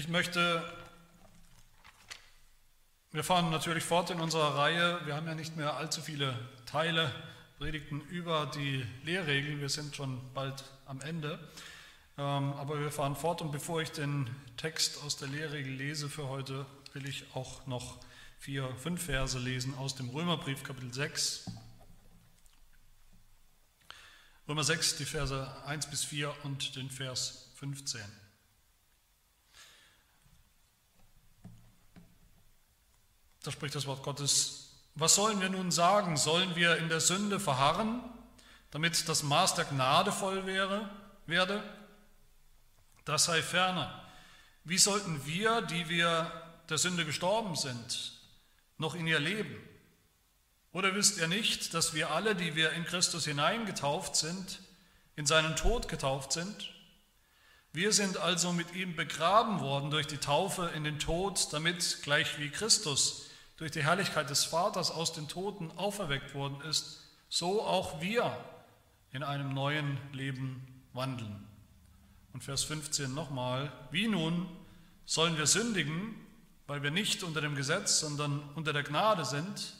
Ich möchte, wir fahren natürlich fort in unserer Reihe, wir haben ja nicht mehr allzu viele Teile, Predigten über die Lehrregeln, wir sind schon bald am Ende, ähm, aber wir fahren fort und bevor ich den Text aus der Lehrregel lese für heute, will ich auch noch vier, fünf Verse lesen aus dem Römerbrief Kapitel 6. Römer 6, die Verse 1 bis 4 und den Vers 15. Da spricht das Wort Gottes, was sollen wir nun sagen? Sollen wir in der Sünde verharren, damit das Maß der Gnade voll wäre, werde? Das sei ferner. Wie sollten wir, die wir der Sünde gestorben sind, noch in ihr leben? Oder wisst ihr nicht, dass wir alle, die wir in Christus hineingetauft sind, in seinen Tod getauft sind? Wir sind also mit ihm begraben worden durch die Taufe in den Tod, damit gleich wie Christus durch die Herrlichkeit des Vaters aus den Toten auferweckt worden ist, so auch wir in einem neuen Leben wandeln. Und Vers 15 nochmal, wie nun sollen wir sündigen, weil wir nicht unter dem Gesetz, sondern unter der Gnade sind?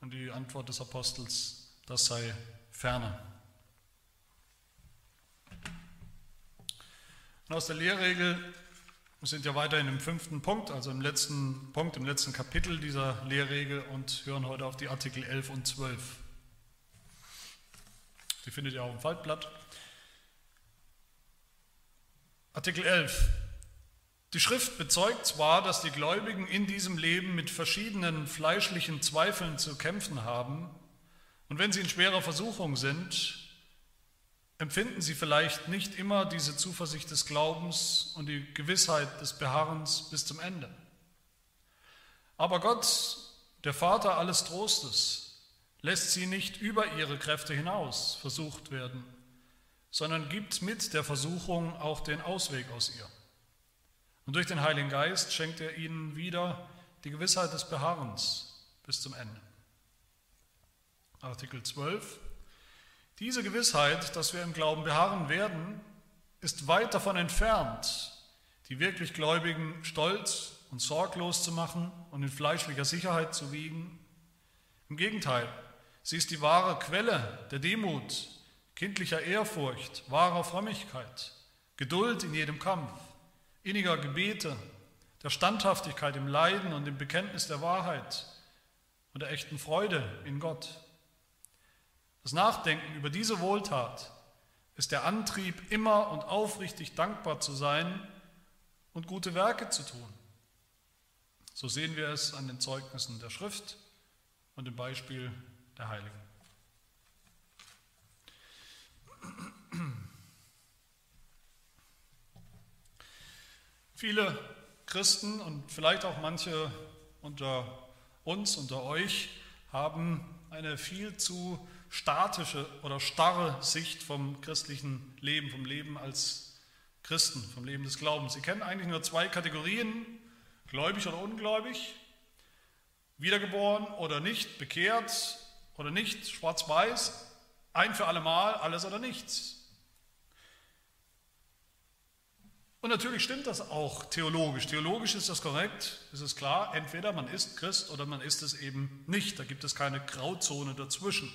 Und die Antwort des Apostels, das sei ferner. Und aus der Lehrregel wir sind ja weiterhin im fünften Punkt, also im letzten Punkt, im letzten Kapitel dieser Lehrregel und hören heute auf die Artikel 11 und 12. Die findet ihr auch im Faltblatt. Artikel 11. Die Schrift bezeugt zwar, dass die Gläubigen in diesem Leben mit verschiedenen fleischlichen Zweifeln zu kämpfen haben, und wenn sie in schwerer Versuchung sind, empfinden sie vielleicht nicht immer diese Zuversicht des Glaubens und die Gewissheit des Beharrens bis zum Ende. Aber Gott, der Vater alles Trostes, lässt sie nicht über ihre Kräfte hinaus versucht werden, sondern gibt mit der Versuchung auch den Ausweg aus ihr. Und durch den Heiligen Geist schenkt er ihnen wieder die Gewissheit des Beharrens bis zum Ende. Artikel 12 diese Gewissheit, dass wir im Glauben beharren werden, ist weit davon entfernt, die wirklich Gläubigen stolz und sorglos zu machen und in fleischlicher Sicherheit zu wiegen. Im Gegenteil, sie ist die wahre Quelle der Demut, kindlicher Ehrfurcht, wahrer Frömmigkeit, Geduld in jedem Kampf, inniger Gebete, der Standhaftigkeit im Leiden und im Bekenntnis der Wahrheit und der echten Freude in Gott. Das Nachdenken über diese Wohltat ist der Antrieb, immer und aufrichtig dankbar zu sein und gute Werke zu tun. So sehen wir es an den Zeugnissen der Schrift und im Beispiel der Heiligen. Viele Christen und vielleicht auch manche unter uns, unter euch, haben eine viel zu statische oder starre Sicht vom christlichen Leben, vom Leben als Christen, vom Leben des Glaubens. Sie kennen eigentlich nur zwei Kategorien, gläubig oder ungläubig, wiedergeboren oder nicht, bekehrt oder nicht, schwarz-weiß, ein für alle Mal, alles oder nichts. Und natürlich stimmt das auch theologisch. Theologisch ist das korrekt, ist es klar, entweder man ist Christ oder man ist es eben nicht. Da gibt es keine Grauzone dazwischen.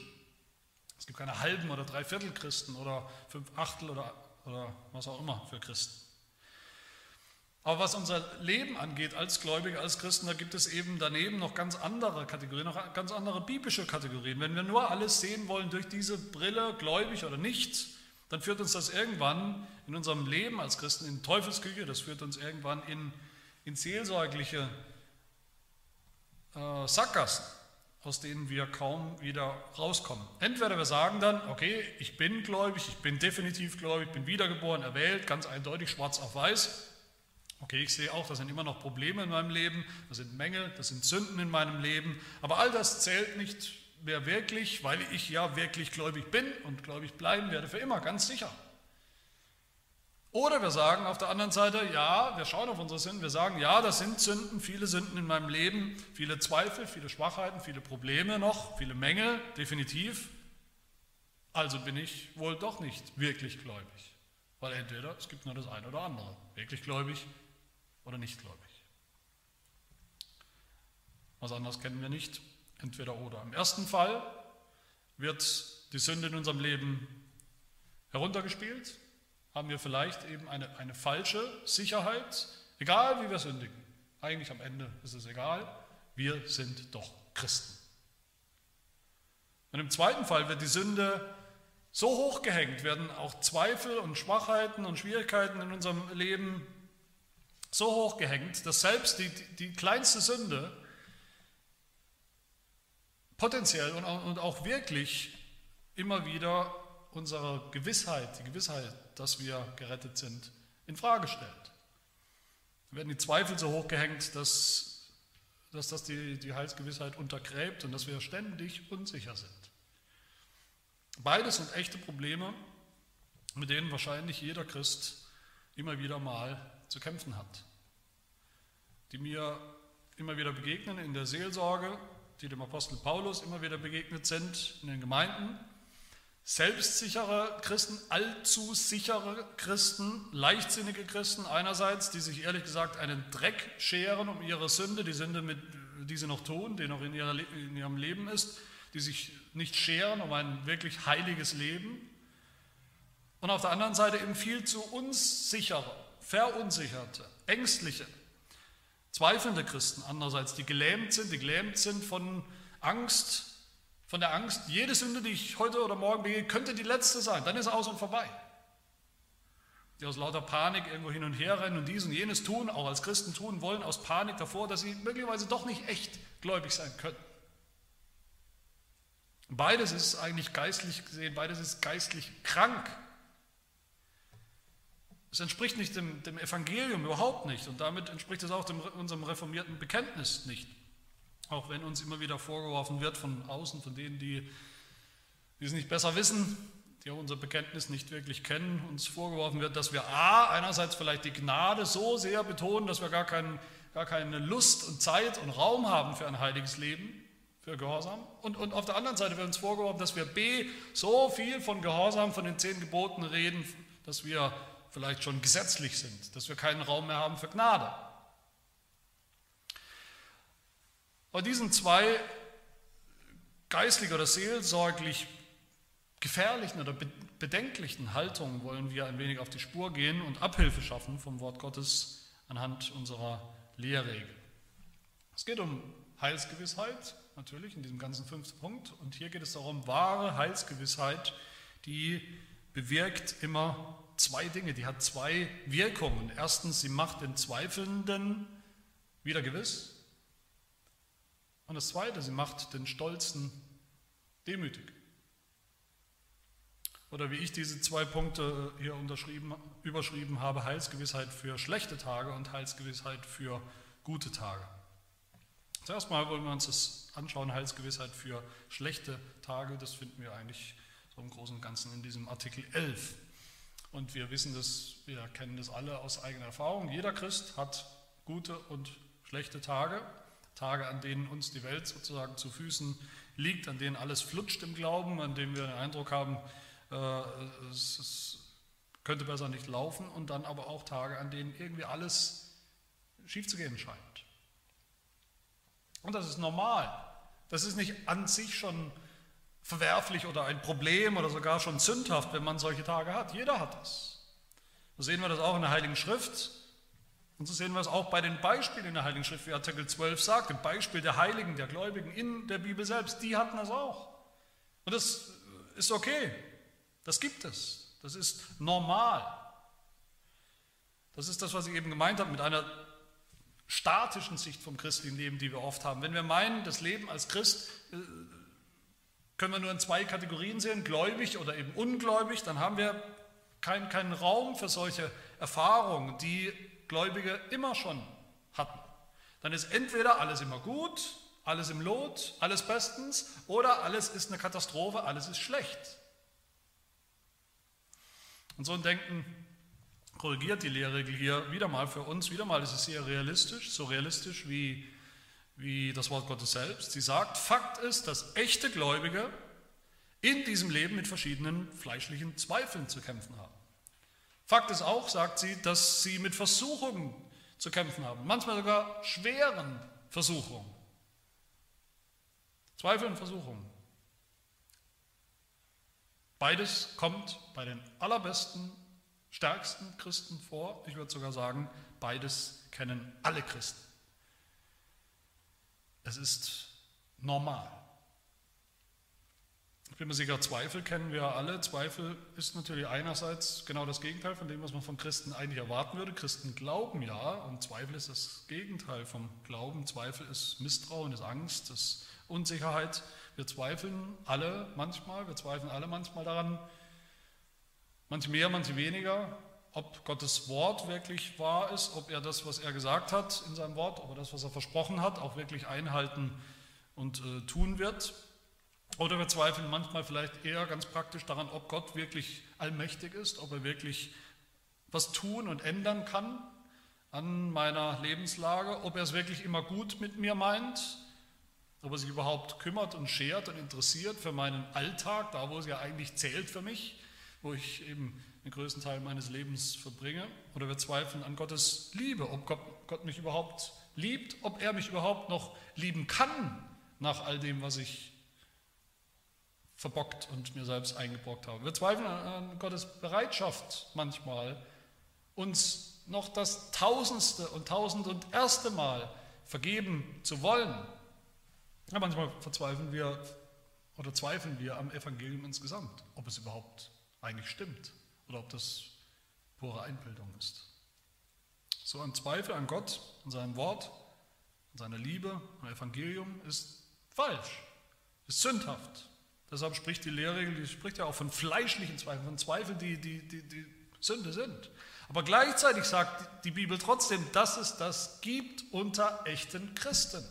Es gibt keine halben oder dreiviertel Christen oder fünf Achtel oder, oder was auch immer für Christen. Aber was unser Leben angeht als Gläubige, als Christen, da gibt es eben daneben noch ganz andere Kategorien, noch ganz andere biblische Kategorien. Wenn wir nur alles sehen wollen durch diese Brille, gläubig oder nicht, dann führt uns das irgendwann in unserem Leben als Christen in Teufelsküche, das führt uns irgendwann in, in seelsorgliche äh, Sackgassen aus denen wir kaum wieder rauskommen. Entweder wir sagen dann, okay, ich bin gläubig, ich bin definitiv gläubig, bin wiedergeboren, erwählt, ganz eindeutig, schwarz auf weiß. Okay, ich sehe auch, da sind immer noch Probleme in meinem Leben, da sind Mängel, da sind Sünden in meinem Leben, aber all das zählt nicht mehr wirklich, weil ich ja wirklich gläubig bin und gläubig bleiben werde für immer, ganz sicher. Oder wir sagen auf der anderen Seite, ja, wir schauen auf unsere Sünden, wir sagen, ja, das sind Sünden, viele Sünden in meinem Leben, viele Zweifel, viele Schwachheiten, viele Probleme noch, viele Mängel, definitiv. Also bin ich wohl doch nicht wirklich gläubig. Weil entweder es gibt nur das eine oder andere, wirklich gläubig oder nicht gläubig. Was anderes kennen wir nicht, entweder oder. Im ersten Fall wird die Sünde in unserem Leben heruntergespielt, haben wir vielleicht eben eine, eine falsche Sicherheit, egal wie wir sündigen. Eigentlich am Ende ist es egal, wir sind doch Christen. Und im zweiten Fall wird die Sünde so hochgehängt, werden auch Zweifel und Schwachheiten und Schwierigkeiten in unserem Leben so hochgehängt, dass selbst die, die kleinste Sünde potenziell und auch wirklich immer wieder unsere Gewissheit, die Gewissheit, dass wir gerettet sind, in Frage stellt. Da werden die Zweifel so hochgehängt, dass, dass das die, die Heilsgewissheit untergräbt und dass wir ständig unsicher sind. Beides sind echte Probleme, mit denen wahrscheinlich jeder Christ immer wieder mal zu kämpfen hat, die mir immer wieder begegnen in der Seelsorge, die dem Apostel Paulus immer wieder begegnet sind in den Gemeinden. Selbstsichere Christen, allzu sichere Christen, leichtsinnige Christen einerseits, die sich ehrlich gesagt einen Dreck scheren um ihre Sünde, die Sünde, mit, die sie noch tun, die noch in, ihrer, in ihrem Leben ist, die sich nicht scheren um ein wirklich heiliges Leben. Und auf der anderen Seite eben viel zu unsichere, verunsicherte, ängstliche, zweifelnde Christen andererseits, die gelähmt sind, die gelähmt sind von Angst, von der Angst, jede Sünde, die ich heute oder morgen begehe, könnte die letzte sein, dann ist aus und vorbei. Die aus lauter Panik irgendwo hin und her rennen und dies und jenes tun, auch als Christen tun wollen, aus Panik davor, dass sie möglicherweise doch nicht echt gläubig sein können. Beides ist eigentlich geistlich gesehen, beides ist geistlich krank. Es entspricht nicht dem, dem Evangelium überhaupt nicht und damit entspricht es auch dem, unserem reformierten Bekenntnis nicht. Auch wenn uns immer wieder vorgeworfen wird von außen, von denen, die, die es nicht besser wissen, die auch unser Bekenntnis nicht wirklich kennen, uns vorgeworfen wird, dass wir a, einerseits vielleicht die Gnade so sehr betonen, dass wir gar, kein, gar keine Lust und Zeit und Raum haben für ein heiliges Leben, für Gehorsam. Und, und auf der anderen Seite wird uns vorgeworfen, dass wir b, so viel von Gehorsam, von den zehn Geboten reden, dass wir vielleicht schon gesetzlich sind, dass wir keinen Raum mehr haben für Gnade. Bei diesen zwei geistlich oder seelsorglich gefährlichen oder bedenklichen Haltungen wollen wir ein wenig auf die Spur gehen und Abhilfe schaffen vom Wort Gottes anhand unserer Lehrregel. Es geht um Heilsgewissheit, natürlich in diesem ganzen fünften Punkt. Und hier geht es darum, wahre Heilsgewissheit, die bewirkt immer zwei Dinge, die hat zwei Wirkungen. Erstens, sie macht den Zweifelnden wieder gewiss. Und das Zweite, sie macht den Stolzen demütig. Oder wie ich diese zwei Punkte hier unterschrieben, überschrieben habe, Heilsgewissheit für schlechte Tage und Heilsgewissheit für gute Tage. Zuerst mal wollen wir uns das anschauen, Heilsgewissheit für schlechte Tage. Das finden wir eigentlich so im Großen und Ganzen in diesem Artikel 11 und wir wissen das, wir kennen das alle aus eigener Erfahrung. Jeder Christ hat gute und schlechte Tage. Tage, an denen uns die Welt sozusagen zu Füßen liegt, an denen alles flutscht im Glauben, an denen wir den Eindruck haben, äh, es, es könnte besser nicht laufen. Und dann aber auch Tage, an denen irgendwie alles schief zu gehen scheint. Und das ist normal. Das ist nicht an sich schon verwerflich oder ein Problem oder sogar schon sündhaft, wenn man solche Tage hat. Jeder hat das. So sehen wir das auch in der Heiligen Schrift. Und so sehen wir es auch bei den Beispielen in der Heiligen Schrift, wie Artikel 12 sagt, im Beispiel der Heiligen, der Gläubigen in der Bibel selbst, die hatten das auch. Und das ist okay. Das gibt es. Das ist normal. Das ist das, was ich eben gemeint habe mit einer statischen Sicht vom christlichen Leben, die wir oft haben. Wenn wir meinen, das Leben als Christ äh, können wir nur in zwei Kategorien sehen, gläubig oder eben ungläubig, dann haben wir keinen, keinen Raum für solche Erfahrungen, die Gläubige immer schon hatten. Dann ist entweder alles immer gut, alles im Lot, alles bestens, oder alles ist eine Katastrophe, alles ist schlecht. Und so ein Denken korrigiert die Lehrregel hier wieder mal für uns, wieder mal ist es sehr realistisch, so realistisch wie wie das Wort Gottes selbst. Sie sagt, Fakt ist, dass echte Gläubige in diesem Leben mit verschiedenen fleischlichen Zweifeln zu kämpfen haben. Fakt ist auch, sagt sie, dass sie mit Versuchungen zu kämpfen haben, manchmal sogar schweren Versuchungen. Zweifel und Versuchungen. Beides kommt bei den allerbesten, stärksten Christen vor. Ich würde sogar sagen, beides kennen alle Christen. Es ist normal. Sicher, Zweifel kennen wir alle. Zweifel ist natürlich einerseits genau das Gegenteil von dem, was man von Christen eigentlich erwarten würde. Christen glauben ja und Zweifel ist das Gegenteil vom Glauben. Zweifel ist Misstrauen, ist Angst, ist Unsicherheit. Wir zweifeln alle manchmal, wir zweifeln alle manchmal daran, manche mehr, manche weniger, ob Gottes Wort wirklich wahr ist, ob er das, was er gesagt hat in seinem Wort, ob er das, was er versprochen hat, auch wirklich einhalten und äh, tun wird. Oder wir zweifeln manchmal vielleicht eher ganz praktisch daran, ob Gott wirklich allmächtig ist, ob er wirklich was tun und ändern kann an meiner Lebenslage, ob er es wirklich immer gut mit mir meint, ob er sich überhaupt kümmert und schert und interessiert für meinen Alltag, da wo es ja eigentlich zählt für mich, wo ich eben den größten Teil meines Lebens verbringe. Oder wir zweifeln an Gottes Liebe, ob Gott, Gott mich überhaupt liebt, ob er mich überhaupt noch lieben kann nach all dem, was ich verbockt und mir selbst eingebrockt habe. Wir zweifeln an Gottes Bereitschaft manchmal, uns noch das tausendste und tausend und erste Mal vergeben zu wollen ja, manchmal verzweifeln wir oder zweifeln wir am Evangelium insgesamt, ob es überhaupt eigentlich stimmt oder ob das pure Einbildung ist. So ein Zweifel an Gott, an seinem Wort, an seiner Liebe, am Evangelium ist falsch, ist sündhaft. Deshalb spricht die Lehrregel, die spricht ja auch von fleischlichen Zweifeln, von Zweifeln, die, die, die, die Sünde sind. Aber gleichzeitig sagt die Bibel trotzdem, dass es das gibt unter echten Christen.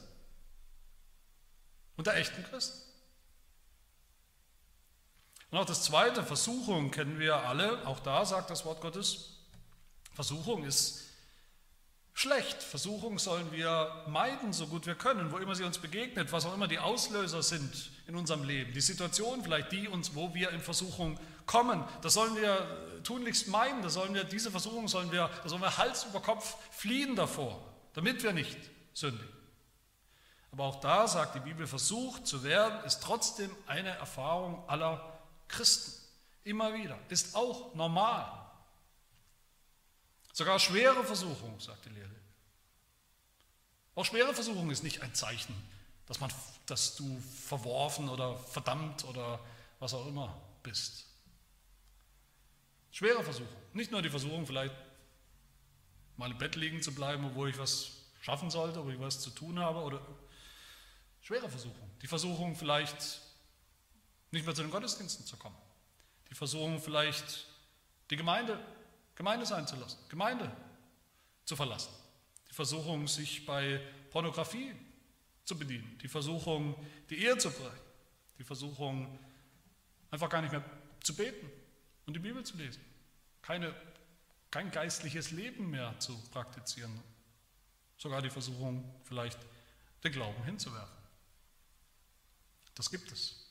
Unter echten Christen. Und auch das zweite, Versuchung, kennen wir alle. Auch da sagt das Wort Gottes, Versuchung ist schlecht. Versuchung sollen wir meiden, so gut wir können, wo immer sie uns begegnet, was auch immer die Auslöser sind in unserem Leben. Die Situation vielleicht, die uns, wo wir in Versuchung kommen, das sollen wir tunlichst meiden, das sollen wir, diese Versuchung sollen wir, da sollen wir Hals über Kopf fliehen davor, damit wir nicht sündigen. Aber auch da sagt die Bibel, versucht zu werden, ist trotzdem eine Erfahrung aller Christen. Immer wieder. Ist auch normal. Sogar schwere Versuchung, sagt die Lehre. Auch schwere Versuchung ist nicht ein Zeichen, dass, man, dass du verworfen oder verdammt oder was auch immer bist. Schwere Versuchung. Nicht nur die Versuchung, vielleicht mal im Bett liegen zu bleiben, obwohl ich was schaffen sollte, wo ich was zu tun habe oder Schwere Versuchung. Die Versuchung vielleicht nicht mehr zu den Gottesdiensten zu kommen. Die Versuchung vielleicht die Gemeinde, Gemeinde sein zu lassen, Gemeinde zu verlassen. Die Versuchung, sich bei Pornografie zu bedienen. Die Versuchung, die Ehe zu brechen. Die Versuchung, einfach gar nicht mehr zu beten und die Bibel zu lesen. Keine, kein geistliches Leben mehr zu praktizieren. Sogar die Versuchung, vielleicht den Glauben hinzuwerfen. Das gibt es.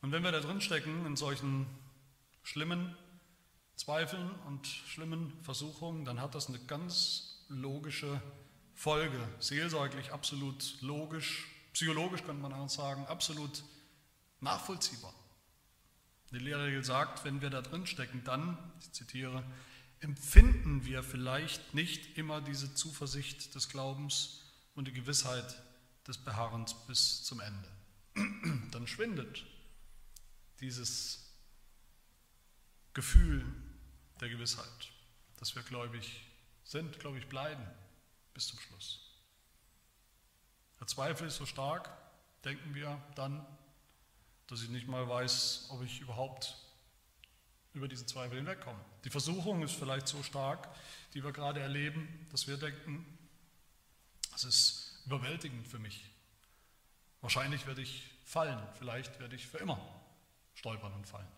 Und wenn wir da drin stecken in solchen schlimmen Zweifeln und schlimmen Versuchungen, dann hat das eine ganz logische Folge, seelsorglich absolut logisch, psychologisch könnte man auch sagen, absolut nachvollziehbar. Die Lehrregel sagt, wenn wir da drin stecken, dann, ich zitiere, empfinden wir vielleicht nicht immer diese Zuversicht des Glaubens und die Gewissheit des Beharrens bis zum Ende. Dann schwindet dieses Gefühl der Gewissheit, dass wir gläubig sind, gläubig bleiben bis zum Schluss. Der Zweifel ist so stark, denken wir dann, dass ich nicht mal weiß, ob ich überhaupt über diesen Zweifel hinwegkomme. Die Versuchung ist vielleicht so stark, die wir gerade erleben, dass wir denken, es ist überwältigend für mich. Wahrscheinlich werde ich fallen, vielleicht werde ich für immer stolpern und fallen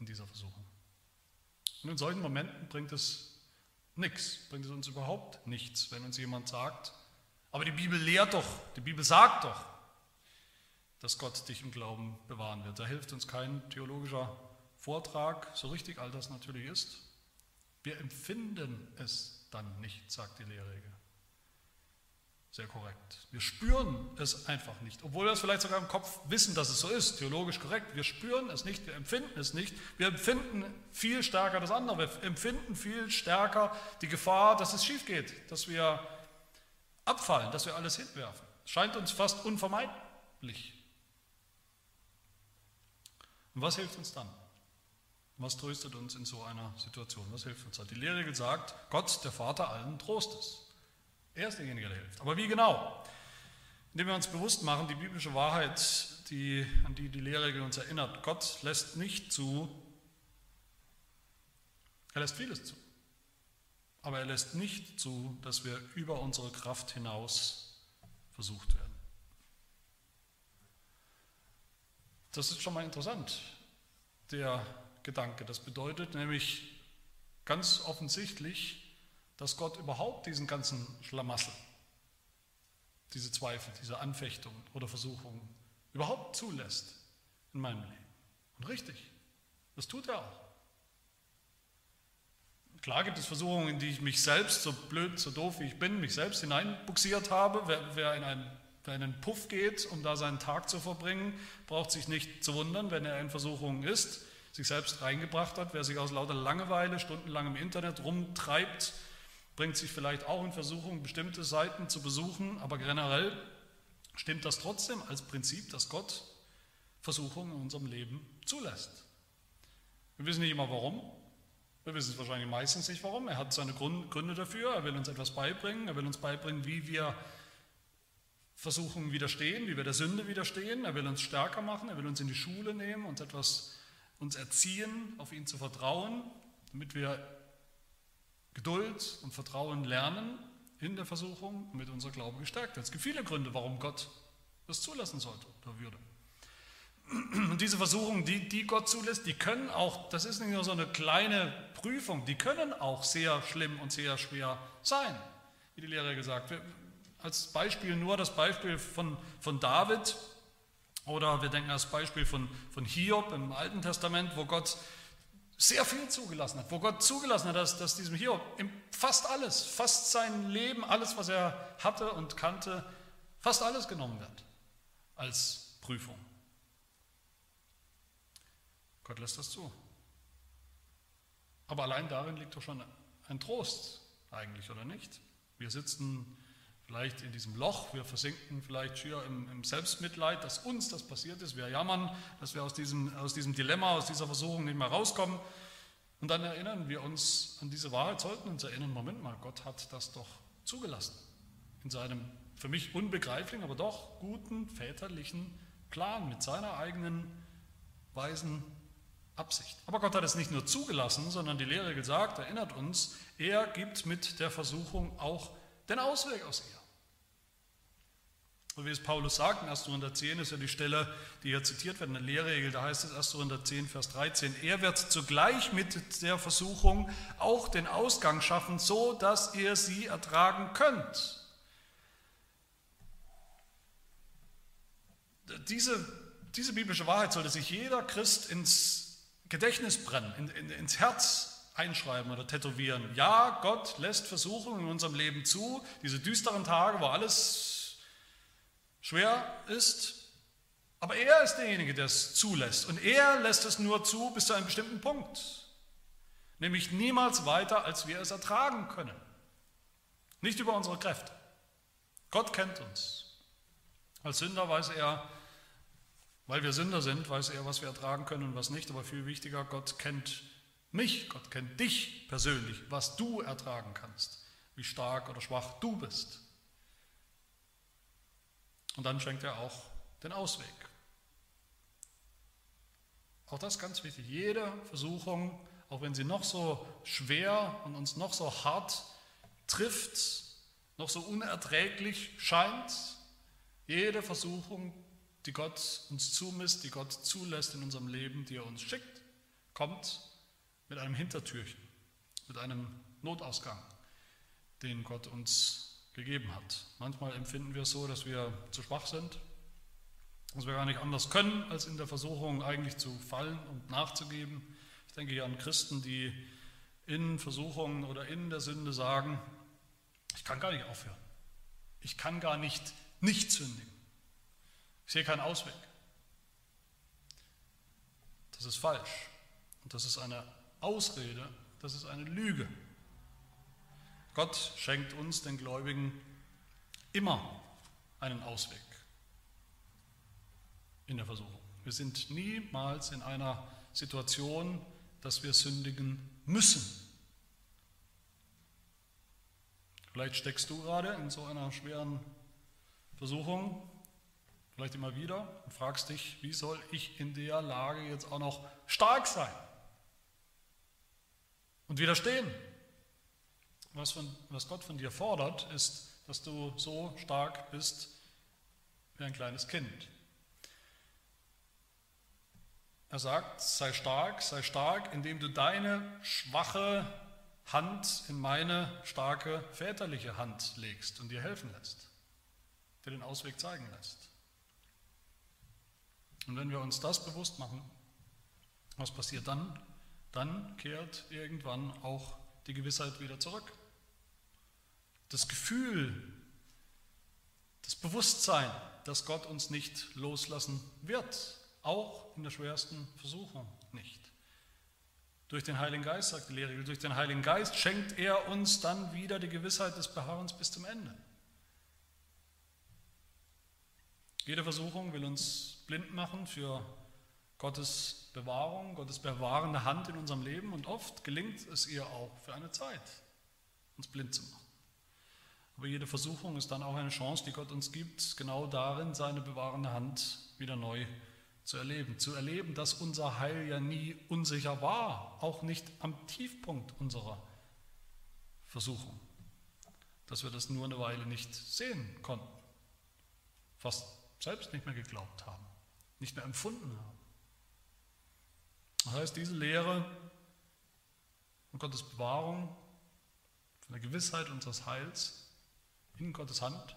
in dieser Versuchung. Und in solchen Momenten bringt es nichts, bringt es uns überhaupt nichts, wenn uns jemand sagt, aber die Bibel lehrt doch, die Bibel sagt doch, dass Gott dich im Glauben bewahren wird. Da hilft uns kein theologischer Vortrag, so richtig all das natürlich ist. Wir empfinden es dann nicht, sagt die Lehrregel. Sehr korrekt. Wir spüren es einfach nicht, obwohl wir es vielleicht sogar im Kopf wissen, dass es so ist, theologisch korrekt. Wir spüren es nicht, wir empfinden es nicht. Wir empfinden viel stärker das andere. Wir empfinden viel stärker die Gefahr, dass es schief geht, dass wir abfallen, dass wir alles hinwerfen. Es scheint uns fast unvermeidlich. Und was hilft uns dann? Was tröstet uns in so einer Situation? Was hilft uns? Die Lehrregel sagt, Gott, der Vater allen Trostes. Er ist derjenige, der hilft. Aber wie genau? Indem wir uns bewusst machen, die biblische Wahrheit, die, an die die Lehrregel uns erinnert, Gott lässt nicht zu, er lässt vieles zu. Aber er lässt nicht zu, dass wir über unsere Kraft hinaus versucht werden. Das ist schon mal interessant, der Gedanke. Das bedeutet nämlich ganz offensichtlich, dass Gott überhaupt diesen ganzen Schlamassel, diese Zweifel, diese Anfechtungen oder Versuchungen überhaupt zulässt in meinem Leben. Und richtig, das tut er auch. Klar gibt es Versuchungen, in die ich mich selbst, so blöd, so doof wie ich bin, mich selbst hineinbuxiert habe. Wer, wer in einen, wer in einen Puff geht, um da seinen Tag zu verbringen, braucht sich nicht zu wundern, wenn er in Versuchungen ist, sich selbst reingebracht hat. Wer sich aus lauter Langeweile stundenlang im Internet rumtreibt, bringt sich vielleicht auch in Versuchung, bestimmte Seiten zu besuchen, aber generell stimmt das trotzdem als Prinzip, dass Gott Versuchungen in unserem Leben zulässt. Wir wissen nicht immer warum. Wir wissen es wahrscheinlich meistens nicht warum. Er hat seine Gründe dafür. Er will uns etwas beibringen. Er will uns beibringen, wie wir Versuchungen widerstehen, wie wir der Sünde widerstehen. Er will uns stärker machen. Er will uns in die Schule nehmen, uns etwas uns erziehen, auf ihn zu vertrauen, damit wir Geduld und Vertrauen lernen in der Versuchung, damit unser Glaube gestärkt wird. Es gibt viele Gründe, warum Gott das zulassen sollte oder würde. Und diese Versuchungen, die, die Gott zulässt, die können auch, das ist nicht nur so eine kleine Prüfung, die können auch sehr schlimm und sehr schwer sein, wie die Lehrer gesagt. Als Beispiel nur das Beispiel von, von David oder wir denken als Beispiel von, von Hiob im Alten Testament, wo Gott sehr viel zugelassen hat, wo Gott zugelassen hat, dass, dass diesem Hiob fast alles, fast sein Leben, alles, was er hatte und kannte, fast alles genommen wird als Prüfung. Gott lässt das zu. Aber allein darin liegt doch schon ein Trost eigentlich, oder nicht? Wir sitzen vielleicht in diesem Loch, wir versinken vielleicht schier im, im, Selbstmitleid, dass uns das passiert ist, wir jammern, dass wir aus diesem, aus diesem Dilemma, aus dieser Versuchung nicht mehr rauskommen. Und dann erinnern wir uns an diese Wahrheit, sollten uns erinnern, Moment mal, Gott hat das doch zugelassen. In seinem für mich unbegreiflichen, aber doch guten väterlichen Plan mit seiner eigenen weisen Absicht. Aber Gott hat es nicht nur zugelassen, sondern die Lehre gesagt, erinnert uns, er gibt mit der Versuchung auch den Ausweg aus ihr. So wie es Paulus sagt, in 1. Korinther 10 ist ja die Stelle, die hier zitiert wird, eine Lehrregel, da heißt es 1. Korinther 10, Vers 13, er wird zugleich mit der Versuchung auch den Ausgang schaffen, so dass ihr sie ertragen könnt. Diese, diese biblische Wahrheit sollte sich jeder Christ ins Gedächtnis brennen, in, in, ins Herz einschreiben oder tätowieren. Ja, Gott lässt Versuchungen in unserem Leben zu, diese düsteren Tage, wo alles schwer ist, aber er ist derjenige, der es zulässt. Und er lässt es nur zu bis zu einem bestimmten Punkt. Nämlich niemals weiter, als wir es ertragen können. Nicht über unsere Kräfte. Gott kennt uns. Als Sünder weiß er, weil wir Sünder sind, weiß er, was wir ertragen können und was nicht. Aber viel wichtiger, Gott kennt mich, Gott kennt dich persönlich, was du ertragen kannst, wie stark oder schwach du bist. Und dann schenkt er auch den Ausweg. Auch das ist ganz wichtig. Jede Versuchung, auch wenn sie noch so schwer und uns noch so hart trifft, noch so unerträglich scheint, jede Versuchung, die Gott uns zumisst, die Gott zulässt in unserem Leben, die er uns schickt, kommt mit einem Hintertürchen, mit einem Notausgang, den Gott uns gegeben hat. Manchmal empfinden wir es so, dass wir zu schwach sind, dass wir gar nicht anders können, als in der Versuchung eigentlich zu fallen und nachzugeben. Ich denke hier an Christen, die in Versuchungen oder in der Sünde sagen, ich kann gar nicht aufhören. Ich kann gar nicht nicht sündigen. Ich sehe keinen Ausweg. Das ist falsch. Und das ist eine Ausrede, das ist eine Lüge. Gott schenkt uns, den Gläubigen, immer einen Ausweg in der Versuchung. Wir sind niemals in einer Situation, dass wir sündigen müssen. Vielleicht steckst du gerade in so einer schweren Versuchung, vielleicht immer wieder, und fragst dich, wie soll ich in der Lage jetzt auch noch stark sein und widerstehen? Was, von, was Gott von dir fordert, ist, dass du so stark bist wie ein kleines Kind. Er sagt, sei stark, sei stark, indem du deine schwache Hand in meine starke väterliche Hand legst und dir helfen lässt, dir den Ausweg zeigen lässt. Und wenn wir uns das bewusst machen, was passiert dann? Dann kehrt irgendwann auch die Gewissheit wieder zurück. Das Gefühl, das Bewusstsein, dass Gott uns nicht loslassen wird, auch in der schwersten Versuchung nicht. Durch den Heiligen Geist, sagt die Lehre, durch den Heiligen Geist schenkt er uns dann wieder die Gewissheit des Beharrens bis zum Ende. Jede Versuchung will uns blind machen für Gottes Bewahrung, Gottes bewahrende Hand in unserem Leben und oft gelingt es ihr auch für eine Zeit, uns blind zu machen. Aber jede Versuchung ist dann auch eine Chance, die Gott uns gibt, genau darin seine bewahrende Hand wieder neu zu erleben. Zu erleben, dass unser Heil ja nie unsicher war, auch nicht am Tiefpunkt unserer Versuchung. Dass wir das nur eine Weile nicht sehen konnten, fast selbst nicht mehr geglaubt haben, nicht mehr empfunden haben. Das heißt, diese Lehre von Gottes Bewahrung, von der Gewissheit unseres Heils in Gottes Hand,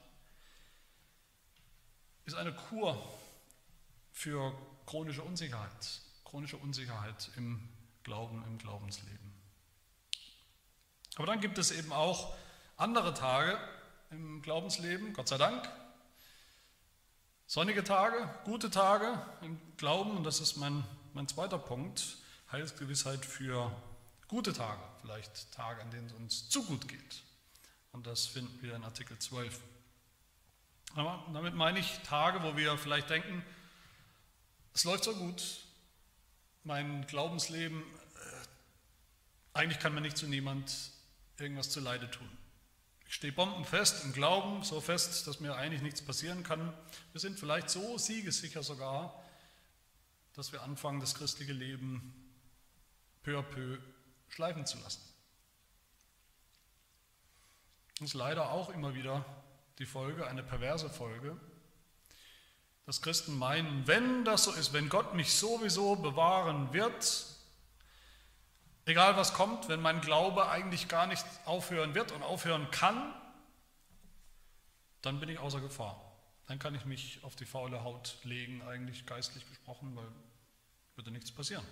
ist eine Kur für chronische Unsicherheit, chronische Unsicherheit im Glauben, im Glaubensleben. Aber dann gibt es eben auch andere Tage im Glaubensleben, Gott sei Dank. Sonnige Tage, gute Tage im Glauben, und das ist mein, mein zweiter Punkt, Heilsgewissheit für gute Tage, vielleicht Tage, an denen es uns zu gut geht. Und das finden wir in Artikel 12. Aber damit meine ich Tage, wo wir vielleicht denken, es läuft so gut, mein Glaubensleben, äh, eigentlich kann mir nicht zu niemand irgendwas zu Leide tun. Ich stehe bombenfest im Glauben, so fest, dass mir eigentlich nichts passieren kann. Wir sind vielleicht so siegessicher sogar, dass wir anfangen, das christliche Leben peu à peu schleifen zu lassen. Das ist leider auch immer wieder die Folge, eine perverse Folge, dass Christen meinen, wenn das so ist, wenn Gott mich sowieso bewahren wird, egal was kommt, wenn mein Glaube eigentlich gar nicht aufhören wird und aufhören kann, dann bin ich außer Gefahr. Dann kann ich mich auf die faule Haut legen, eigentlich geistlich gesprochen, weil würde nichts passieren.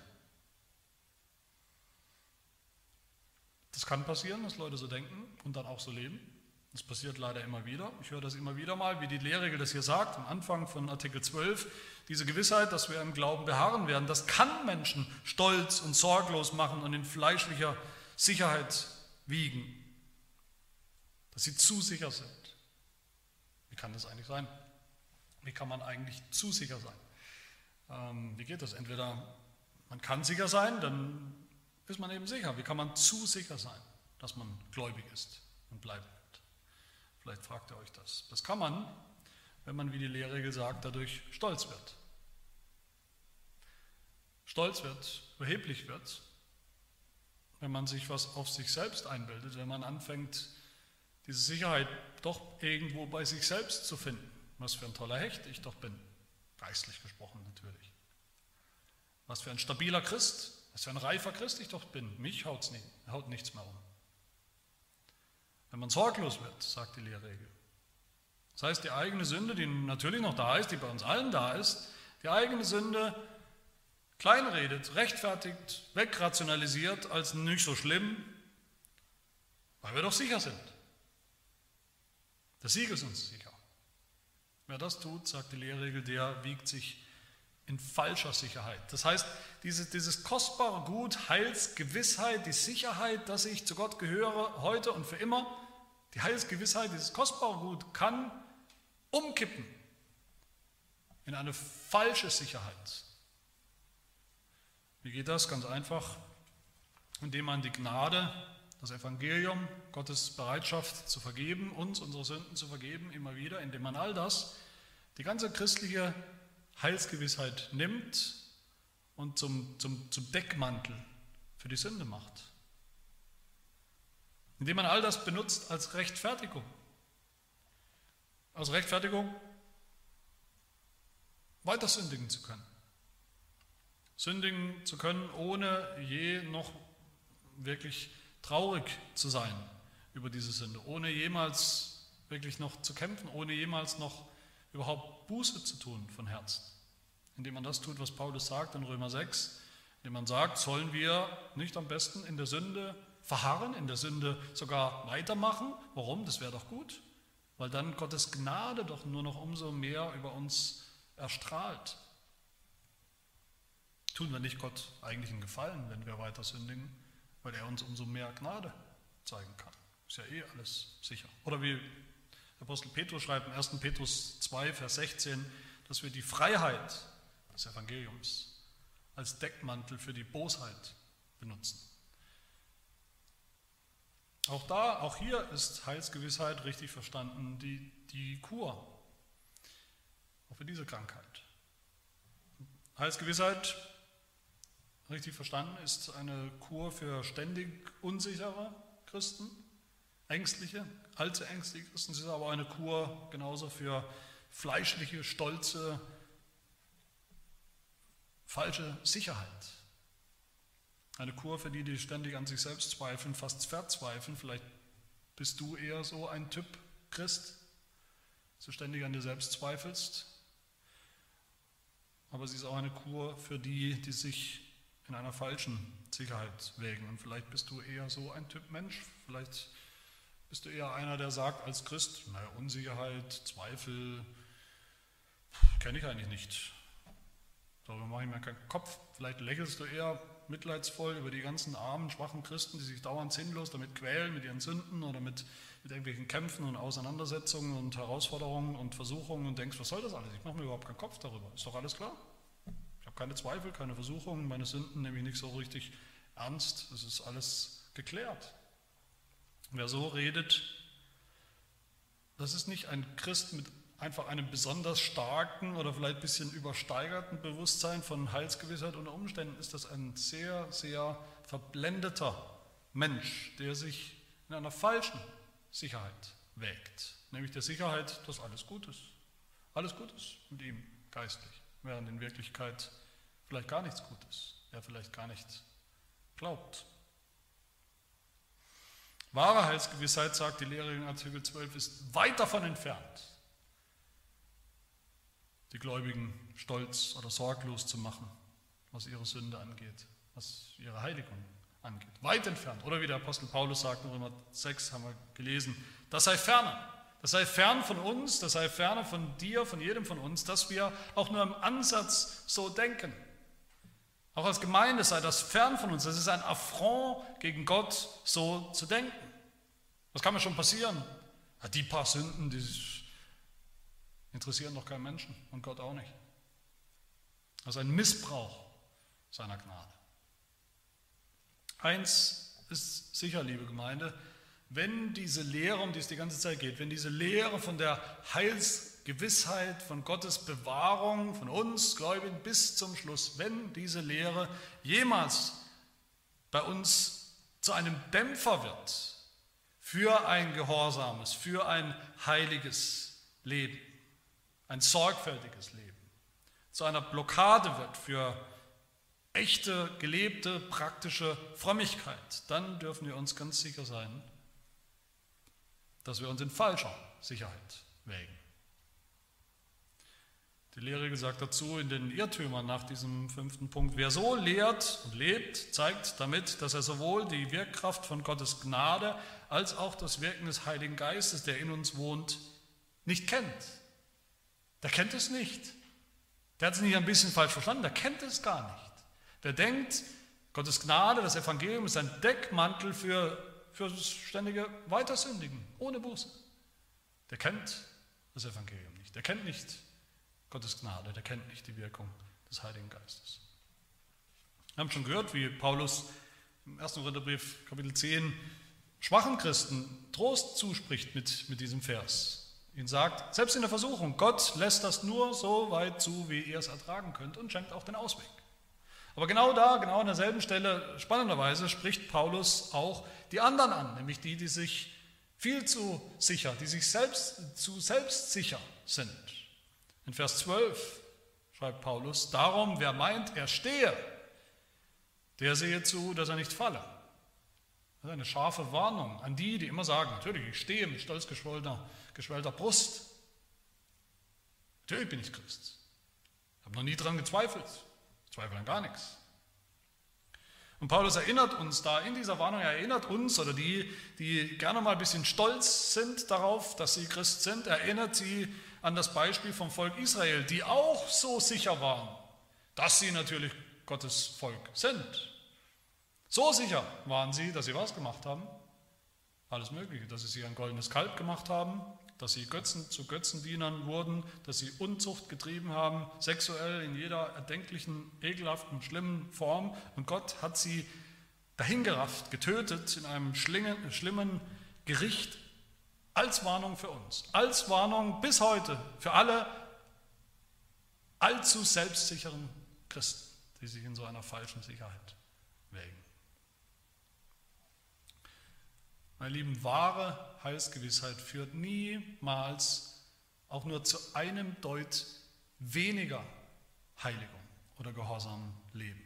Das kann passieren, dass Leute so denken und dann auch so leben. Das passiert leider immer wieder. Ich höre das immer wieder mal, wie die Lehrregel das hier sagt, am Anfang von Artikel 12. Diese Gewissheit, dass wir im Glauben beharren werden, das kann Menschen stolz und sorglos machen und in fleischlicher Sicherheit wiegen. Dass sie zu sicher sind. Wie kann das eigentlich sein? Wie kann man eigentlich zu sicher sein? Ähm, wie geht das? Entweder man kann sicher sein, dann ist man eben sicher. Wie kann man zu sicher sein, dass man gläubig ist und bleibt? Vielleicht fragt ihr euch das. Das kann man, wenn man, wie die Lehre sagt, dadurch stolz wird. Stolz wird, überheblich wird, wenn man sich was auf sich selbst einbildet, wenn man anfängt, diese Sicherheit doch irgendwo bei sich selbst zu finden. Was für ein toller Hecht ich doch bin, geistlich gesprochen natürlich. Was für ein stabiler Christ, was für ein reifer Christ ich doch bin. Mich haut's nicht, haut nichts mehr um. Wenn man sorglos wird, sagt die Lehrregel. Das heißt, die eigene Sünde, die natürlich noch da ist, die bei uns allen da ist, die eigene Sünde kleinredet, rechtfertigt, wegrationalisiert als nicht so schlimm, weil wir doch sicher sind. Der Sieg ist uns sicher. Wer das tut, sagt die Lehrregel, der wiegt sich in falscher Sicherheit. Das heißt, dieses, dieses kostbare Gut, Heilsgewissheit, die Sicherheit, dass ich zu Gott gehöre, heute und für immer, die Heilsgewissheit, dieses kostbare Gut kann umkippen in eine falsche Sicherheit. Wie geht das? Ganz einfach, indem man die Gnade, das Evangelium, Gottes Bereitschaft zu vergeben, uns unsere Sünden zu vergeben, immer wieder, indem man all das, die ganze christliche Heilsgewissheit nimmt und zum, zum, zum Deckmantel für die Sünde macht. Indem man all das benutzt als Rechtfertigung. Als Rechtfertigung, weiter sündigen zu können. Sündigen zu können, ohne je noch wirklich traurig zu sein über diese Sünde, ohne jemals wirklich noch zu kämpfen, ohne jemals noch überhaupt Buße zu tun von Herzen. Indem man das tut, was Paulus sagt in Römer 6, indem man sagt, sollen wir nicht am besten in der Sünde verharren, in der Sünde sogar weitermachen. Warum? Das wäre doch gut, weil dann Gottes Gnade doch nur noch umso mehr über uns erstrahlt. Tun wir nicht Gott eigentlich einen Gefallen, wenn wir weiter sündigen, weil er uns umso mehr Gnade zeigen kann. Ist ja eh alles sicher. Oder wie Apostel Petrus schreibt in 1. Petrus 2, Vers 16, dass wir die Freiheit des Evangeliums als Deckmantel für die Bosheit benutzen. Auch da, auch hier ist Heilsgewissheit richtig verstanden, die, die Kur, auch für diese Krankheit. Heilsgewissheit, richtig verstanden, ist eine Kur für ständig unsichere Christen, ängstliche, allzu ängstliche Christen. Es ist aber eine Kur genauso für fleischliche, stolze, falsche Sicherheit. Eine Kur für die, die ständig an sich selbst zweifeln, fast verzweifeln. Vielleicht bist du eher so ein Typ Christ, so ständig an dir selbst zweifelst. Aber sie ist auch eine Kur für die, die sich in einer falschen Sicherheit wägen. Und vielleicht bist du eher so ein Typ Mensch. Vielleicht bist du eher einer, der sagt als Christ, naja, Unsicherheit, Zweifel, kenne ich eigentlich nicht. Darüber mache ich mir keinen Kopf. Vielleicht lächelst du eher mitleidsvoll über die ganzen armen, schwachen Christen, die sich dauernd sinnlos damit quälen, mit ihren Sünden oder mit, mit irgendwelchen Kämpfen und Auseinandersetzungen und Herausforderungen und Versuchungen und denkst, was soll das alles? Ich mache mir überhaupt keinen Kopf darüber. Ist doch alles klar. Ich habe keine Zweifel, keine Versuchungen, meine Sünden nehme ich nicht so richtig ernst. Es ist alles geklärt. Wer so redet, das ist nicht ein Christ mit einfach einem besonders starken oder vielleicht ein bisschen übersteigerten Bewusstsein von Heilsgewissheit unter Umständen ist das ein sehr, sehr verblendeter Mensch, der sich in einer falschen Sicherheit wägt. Nämlich der Sicherheit, dass alles gut ist. Alles gut ist mit ihm geistlich, während in Wirklichkeit vielleicht gar nichts gut ist. Er vielleicht gar nicht glaubt. Wahre Heilsgewissheit, sagt die Lehre in Artikel 12, ist weit davon entfernt, die Gläubigen stolz oder sorglos zu machen, was ihre Sünde angeht, was ihre Heiligung angeht. Weit entfernt. Oder wie der Apostel Paulus sagt in Römer 6, haben wir gelesen, das sei ferne. Das sei fern von uns, das sei ferne von dir, von jedem von uns, dass wir auch nur im Ansatz so denken. Auch als Gemeinde sei das fern von uns. Das ist ein Affront gegen Gott, so zu denken. Was kann mir schon passieren? Die paar Sünden, die interessieren doch keinen Menschen und Gott auch nicht. Also ein Missbrauch seiner Gnade. Eins ist sicher, liebe Gemeinde, wenn diese Lehre, um die es die ganze Zeit geht, wenn diese Lehre von der Heilsgewissheit, von Gottes Bewahrung, von uns Gläubigen bis zum Schluss, wenn diese Lehre jemals bei uns zu einem Dämpfer wird für ein gehorsames, für ein heiliges Leben, ein sorgfältiges Leben, zu einer Blockade wird für echte, gelebte, praktische Frömmigkeit, dann dürfen wir uns ganz sicher sein, dass wir uns in falscher Sicherheit wägen. Die Lehre sagt dazu in den Irrtümern nach diesem fünften Punkt, wer so lehrt und lebt, zeigt damit, dass er sowohl die Wirkkraft von Gottes Gnade als auch das Wirken des Heiligen Geistes, der in uns wohnt, nicht kennt. Der kennt es nicht. Der hat es nicht ein bisschen falsch verstanden, der kennt es gar nicht. Der denkt, Gottes Gnade, das Evangelium ist ein Deckmantel für, für das ständige Weitersündigen, ohne Buße. Der kennt das Evangelium nicht. Der kennt nicht Gottes Gnade, der kennt nicht die Wirkung des Heiligen Geistes. Wir haben schon gehört, wie Paulus im 1. Korintherbrief Kapitel 10 schwachen Christen Trost zuspricht mit, mit diesem Vers. Ihn sagt, selbst in der Versuchung, Gott lässt das nur so weit zu, wie ihr es ertragen könnt und schenkt auch den Ausweg. Aber genau da, genau an derselben Stelle, spannenderweise, spricht Paulus auch die anderen an, nämlich die, die sich viel zu sicher, die sich selbst zu selbstsicher sind. In Vers 12 schreibt Paulus, darum, wer meint, er stehe, der sehe zu, dass er nicht falle. Das ist eine scharfe Warnung an die, die immer sagen, natürlich, ich stehe mit stolz geschwellter Brust. Natürlich bin ich Christ. Ich habe noch nie daran gezweifelt. Ich zweifle an gar nichts. Und Paulus erinnert uns da in dieser Warnung, er erinnert uns oder die, die gerne mal ein bisschen stolz sind darauf, dass sie Christ sind, erinnert sie an das Beispiel vom Volk Israel, die auch so sicher waren, dass sie natürlich Gottes Volk sind. So sicher waren sie, dass sie was gemacht haben? Alles Mögliche, dass sie sich ein goldenes Kalb gemacht haben, dass sie Götzen zu Götzendienern wurden, dass sie Unzucht getrieben haben, sexuell in jeder erdenklichen, ekelhaften, schlimmen Form. Und Gott hat sie dahingerafft, getötet in einem schlimmen Gericht als Warnung für uns, als Warnung bis heute für alle allzu selbstsicheren Christen, die sich in so einer falschen Sicherheit wägen. Meine Lieben, wahre Heilsgewissheit führt niemals auch nur zu einem Deut weniger Heiligung oder gehorsamen Leben,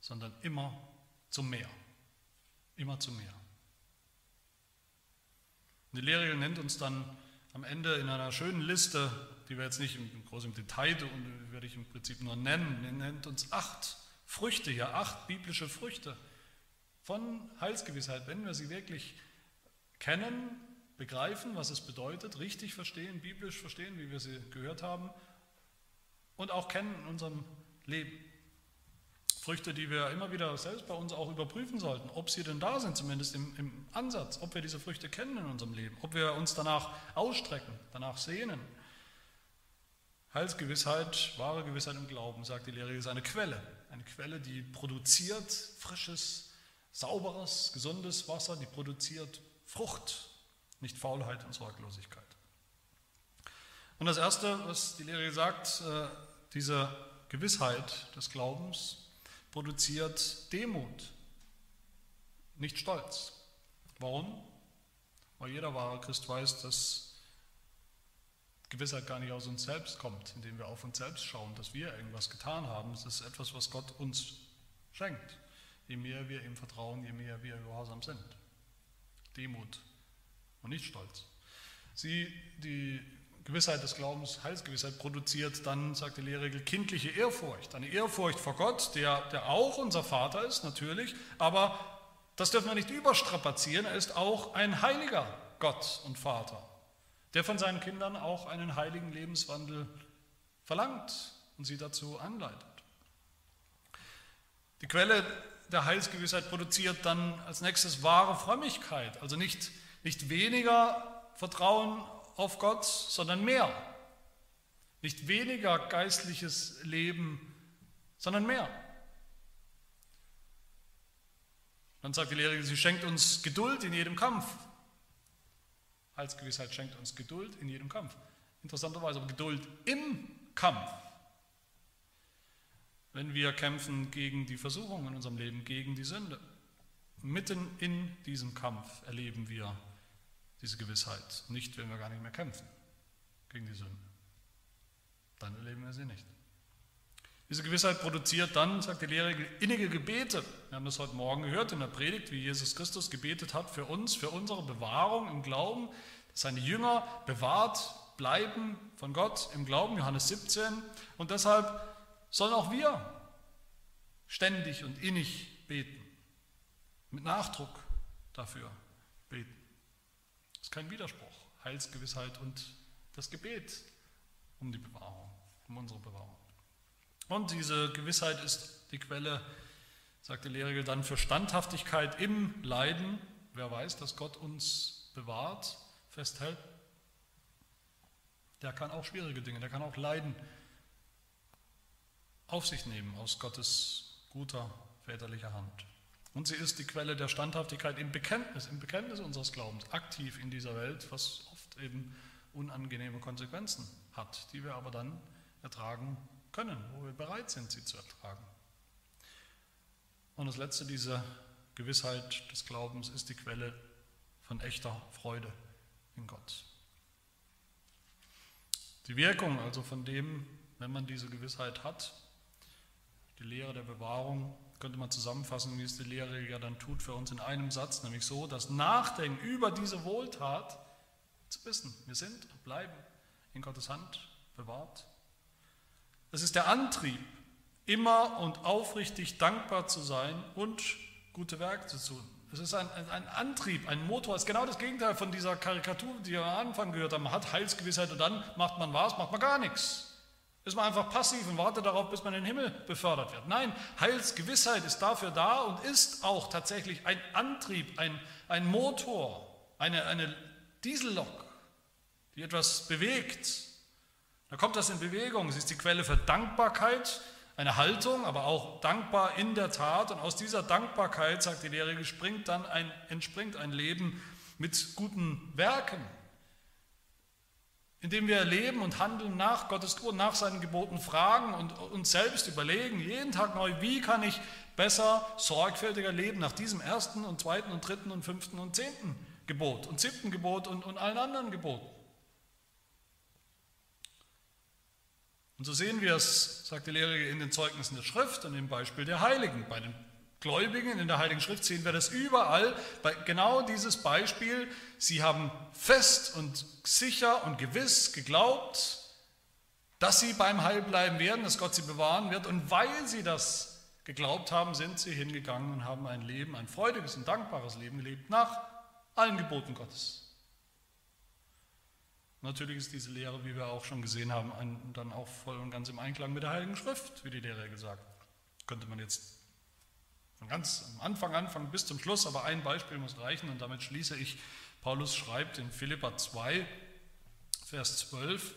sondern immer zu mehr. Immer zu mehr. Die Lehre nennt uns dann am Ende in einer schönen Liste, die wir jetzt nicht im, groß im Detail und werde ich im Prinzip nur nennen, er nennt uns acht Früchte hier, acht biblische Früchte von Heilsgewissheit, wenn wir sie wirklich kennen, begreifen, was es bedeutet, richtig verstehen, biblisch verstehen, wie wir sie gehört haben und auch kennen in unserem Leben. Früchte, die wir immer wieder selbst bei uns auch überprüfen sollten, ob sie denn da sind, zumindest im, im Ansatz, ob wir diese Früchte kennen in unserem Leben, ob wir uns danach ausstrecken, danach sehnen. Heilsgewissheit, wahre Gewissheit im Glauben, sagt die Lehre, ist eine Quelle. Eine Quelle, die produziert frisches, sauberes, gesundes Wasser, die produziert Frucht, nicht Faulheit und Sorglosigkeit. Und das Erste, was die Lehre sagt, äh, diese Gewissheit des Glaubens, produziert Demut, nicht Stolz. Warum? Weil jeder wahre Christ weiß, dass Gewissheit gar nicht aus uns selbst kommt, indem wir auf uns selbst schauen, dass wir irgendwas getan haben. Es ist etwas, was Gott uns schenkt. Je mehr wir ihm vertrauen, je mehr wir gehorsam sind. Demut und nicht Stolz. Sie, die Gewissheit des Glaubens, Heilsgewissheit produziert dann, sagt die Lehrregel, kindliche Ehrfurcht. Eine Ehrfurcht vor Gott, der, der auch unser Vater ist, natürlich, aber das dürfen wir nicht überstrapazieren. Er ist auch ein heiliger Gott und Vater, der von seinen Kindern auch einen heiligen Lebenswandel verlangt und sie dazu anleitet. Die Quelle der Heilsgewissheit produziert dann als nächstes wahre Frömmigkeit, also nicht, nicht weniger Vertrauen auf Gott, sondern mehr. Nicht weniger geistliches Leben, sondern mehr. Dann sagt die Lehre, sie schenkt uns Geduld in jedem Kampf. Heilsgewissheit schenkt uns Geduld in jedem Kampf. Interessanterweise aber Geduld im Kampf. Wenn wir kämpfen gegen die Versuchung in unserem Leben, gegen die Sünde. Mitten in diesem Kampf erleben wir diese Gewissheit. Nicht, wenn wir gar nicht mehr kämpfen gegen die Sünde. Dann erleben wir sie nicht. Diese Gewissheit produziert dann, sagt die Lehre, innige Gebete. Wir haben das heute Morgen gehört in der Predigt, wie Jesus Christus gebetet hat für uns, für unsere Bewahrung im Glauben, dass seine Jünger bewahrt bleiben von Gott im Glauben, Johannes 17. Und deshalb sollen auch wir ständig und innig beten, mit Nachdruck dafür beten. Ist kein Widerspruch, Heilsgewissheit und das Gebet um die Bewahrung, um unsere Bewahrung. Und diese Gewissheit ist die Quelle, sagt der Lehrer dann, für Standhaftigkeit im Leiden. Wer weiß, dass Gott uns bewahrt, festhält, der kann auch schwierige Dinge, der kann auch Leiden auf sich nehmen aus Gottes guter väterlicher Hand. Und sie ist die Quelle der Standhaftigkeit im Bekenntnis, im Bekenntnis unseres Glaubens, aktiv in dieser Welt, was oft eben unangenehme Konsequenzen hat, die wir aber dann ertragen können, wo wir bereit sind, sie zu ertragen. Und das Letzte, diese Gewissheit des Glaubens ist die Quelle von echter Freude in Gott. Die Wirkung also von dem, wenn man diese Gewissheit hat, die Lehre der Bewahrung, könnte man zusammenfassen, wie es die Lehre ja dann tut für uns in einem Satz, nämlich so, das Nachdenken über diese Wohltat zu wissen, wir sind und bleiben in Gottes Hand bewahrt. Es ist der Antrieb, immer und aufrichtig dankbar zu sein und gute Werke zu tun. Es ist ein, ein, ein Antrieb, ein Motor. Es ist genau das Gegenteil von dieser Karikatur, die wir am Anfang gehört haben. Man hat Heilsgewissheit und dann macht man was, macht man gar nichts. Ist man einfach passiv und wartet darauf, bis man in den Himmel befördert wird. Nein, Heilsgewissheit ist dafür da und ist auch tatsächlich ein Antrieb, ein, ein Motor, eine, eine Diesellok, die etwas bewegt. Da kommt das in Bewegung. Es ist die Quelle für Dankbarkeit, eine Haltung, aber auch dankbar in der Tat. Und aus dieser Dankbarkeit, sagt die Lehre, springt dann ein, entspringt ein Leben mit guten Werken, indem wir leben und handeln nach Gottes Gebot, nach seinen Geboten fragen und uns selbst überlegen, jeden Tag neu, wie kann ich besser, sorgfältiger leben nach diesem ersten und zweiten und dritten und fünften und zehnten Gebot und siebten Gebot und, und allen anderen Geboten. Und so sehen wir es, sagt die Lehre, in den Zeugnissen der Schrift und im Beispiel der Heiligen. Bei den Gläubigen in der Heiligen Schrift sehen wir das überall, bei genau dieses Beispiel. Sie haben fest und sicher und gewiss geglaubt, dass sie beim Heil bleiben werden, dass Gott sie bewahren wird. Und weil sie das geglaubt haben, sind sie hingegangen und haben ein Leben, ein freudiges und dankbares Leben gelebt nach allen Geboten Gottes. Natürlich ist diese Lehre, wie wir auch schon gesehen haben, dann auch voll und ganz im Einklang mit der Heiligen Schrift, wie die Lehre gesagt. Könnte man jetzt von ganz am Anfang anfangen bis zum Schluss, aber ein Beispiel muss reichen und damit schließe ich. Paulus schreibt in Philippa 2, Vers 12,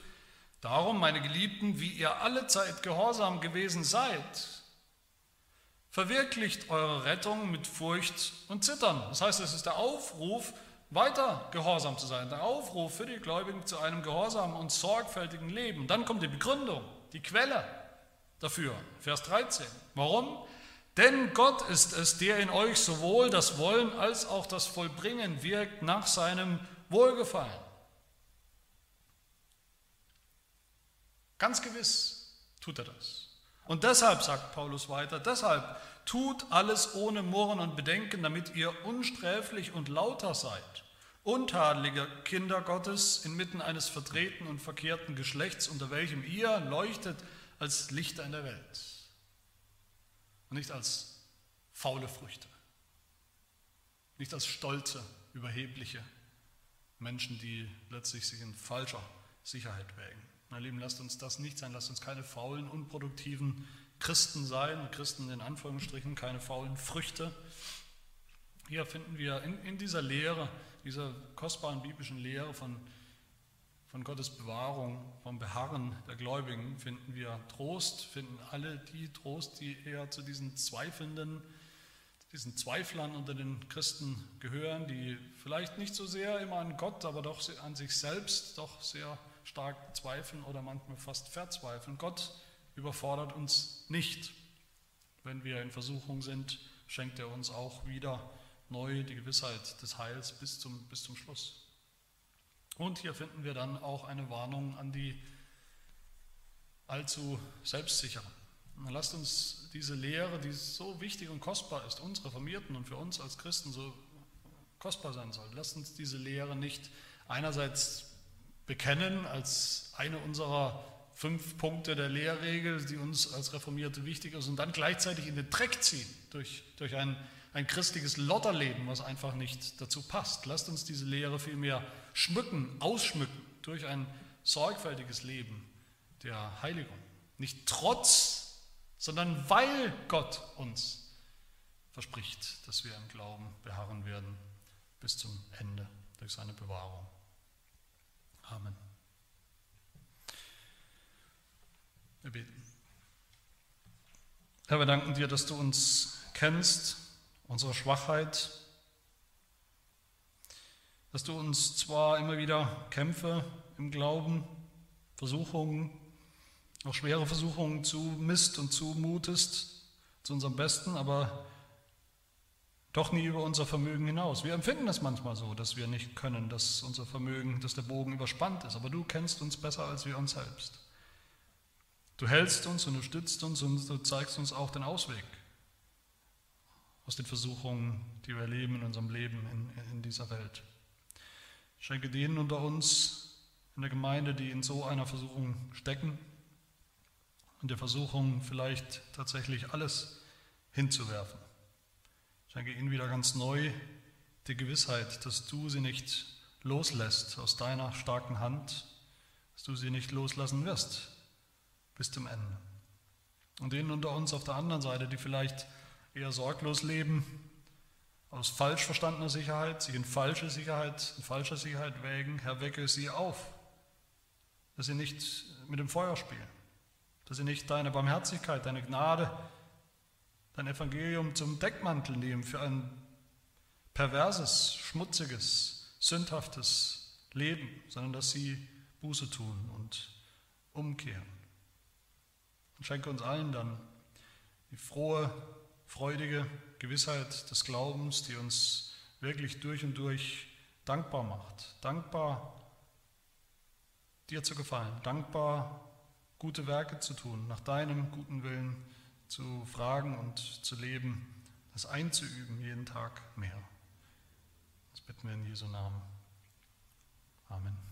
Darum, meine Geliebten, wie ihr alle Zeit gehorsam gewesen seid, verwirklicht eure Rettung mit Furcht und Zittern. Das heißt, es ist der Aufruf, weiter gehorsam zu sein. Der Aufruf für die Gläubigen zu einem gehorsamen und sorgfältigen Leben. Dann kommt die Begründung, die Quelle dafür. Vers 13. Warum? Denn Gott ist es, der in euch sowohl das Wollen als auch das Vollbringen wirkt nach seinem Wohlgefallen. Ganz gewiss tut er das. Und deshalb, sagt Paulus weiter, deshalb tut alles ohne Murren und Bedenken, damit ihr unsträflich und lauter seid, untadelige Kinder Gottes inmitten eines verdrehten und verkehrten Geschlechts, unter welchem ihr leuchtet als Lichter in der Welt und nicht als faule Früchte, nicht als stolze, überhebliche Menschen, die letztlich sich in falscher Sicherheit wägen. Meine Lieben, lasst uns das nicht sein, lasst uns keine faulen, unproduktiven Christen sein, Christen in Anführungsstrichen, keine faulen Früchte. Hier finden wir in, in dieser Lehre, dieser kostbaren biblischen Lehre von, von Gottes Bewahrung, vom Beharren der Gläubigen, finden wir Trost, finden alle die Trost, die eher zu diesen Zweifelnden, diesen Zweiflern unter den Christen gehören, die vielleicht nicht so sehr immer an Gott, aber doch an sich selbst doch sehr stark zweifeln oder manchmal fast verzweifeln. Gott überfordert uns nicht. Wenn wir in Versuchung sind, schenkt er uns auch wieder neu die Gewissheit des Heils bis zum, bis zum Schluss. Und hier finden wir dann auch eine Warnung an die allzu Selbstsicheren. Lasst uns diese Lehre, die so wichtig und kostbar ist, uns Reformierten und für uns als Christen so kostbar sein soll, lasst uns diese Lehre nicht einerseits bekennen als eine unserer fünf Punkte der Lehrregel, die uns als Reformierte wichtig ist, und dann gleichzeitig in den Dreck ziehen durch, durch ein, ein christliches Lotterleben, was einfach nicht dazu passt. Lasst uns diese Lehre vielmehr schmücken, ausschmücken durch ein sorgfältiges Leben der Heiligung. Nicht trotz, sondern weil Gott uns verspricht, dass wir im Glauben beharren werden bis zum Ende durch seine Bewahrung. Amen. Wir beten. Herr, wir danken dir, dass du uns kennst, unsere Schwachheit, dass du uns zwar immer wieder Kämpfe im Glauben, Versuchungen, auch schwere Versuchungen zumisst und zumutest zu unserem Besten, aber doch nie über unser Vermögen hinaus. Wir empfinden es manchmal so, dass wir nicht können, dass unser Vermögen, dass der Bogen überspannt ist, aber du kennst uns besser als wir uns selbst. Du hältst uns und du stützt uns und du zeigst uns auch den Ausweg aus den Versuchungen, die wir erleben in unserem Leben in, in dieser Welt. Schenke denen unter uns in der Gemeinde, die in so einer Versuchung stecken und der Versuchung vielleicht tatsächlich alles hinzuwerfen. Schenke ihnen wieder ganz neu die Gewissheit, dass du sie nicht loslässt aus deiner starken Hand, dass du sie nicht loslassen wirst bis zum Ende. Und denen unter uns auf der anderen Seite, die vielleicht eher sorglos leben, aus falsch verstandener Sicherheit, sich in falsche Sicherheit, in falscher Sicherheit wägen, Herr, wecke sie auf, dass sie nicht mit dem Feuer spielen, dass sie nicht deine Barmherzigkeit, deine Gnade, dein Evangelium zum Deckmantel nehmen für ein perverses, schmutziges, sündhaftes Leben, sondern dass sie Buße tun und umkehren. Und schenke uns allen dann die frohe, freudige Gewissheit des Glaubens, die uns wirklich durch und durch dankbar macht. Dankbar dir zu gefallen, dankbar gute Werke zu tun, nach deinem guten Willen zu fragen und zu leben, das einzuüben jeden Tag mehr. Das bitten wir in Jesu Namen. Amen.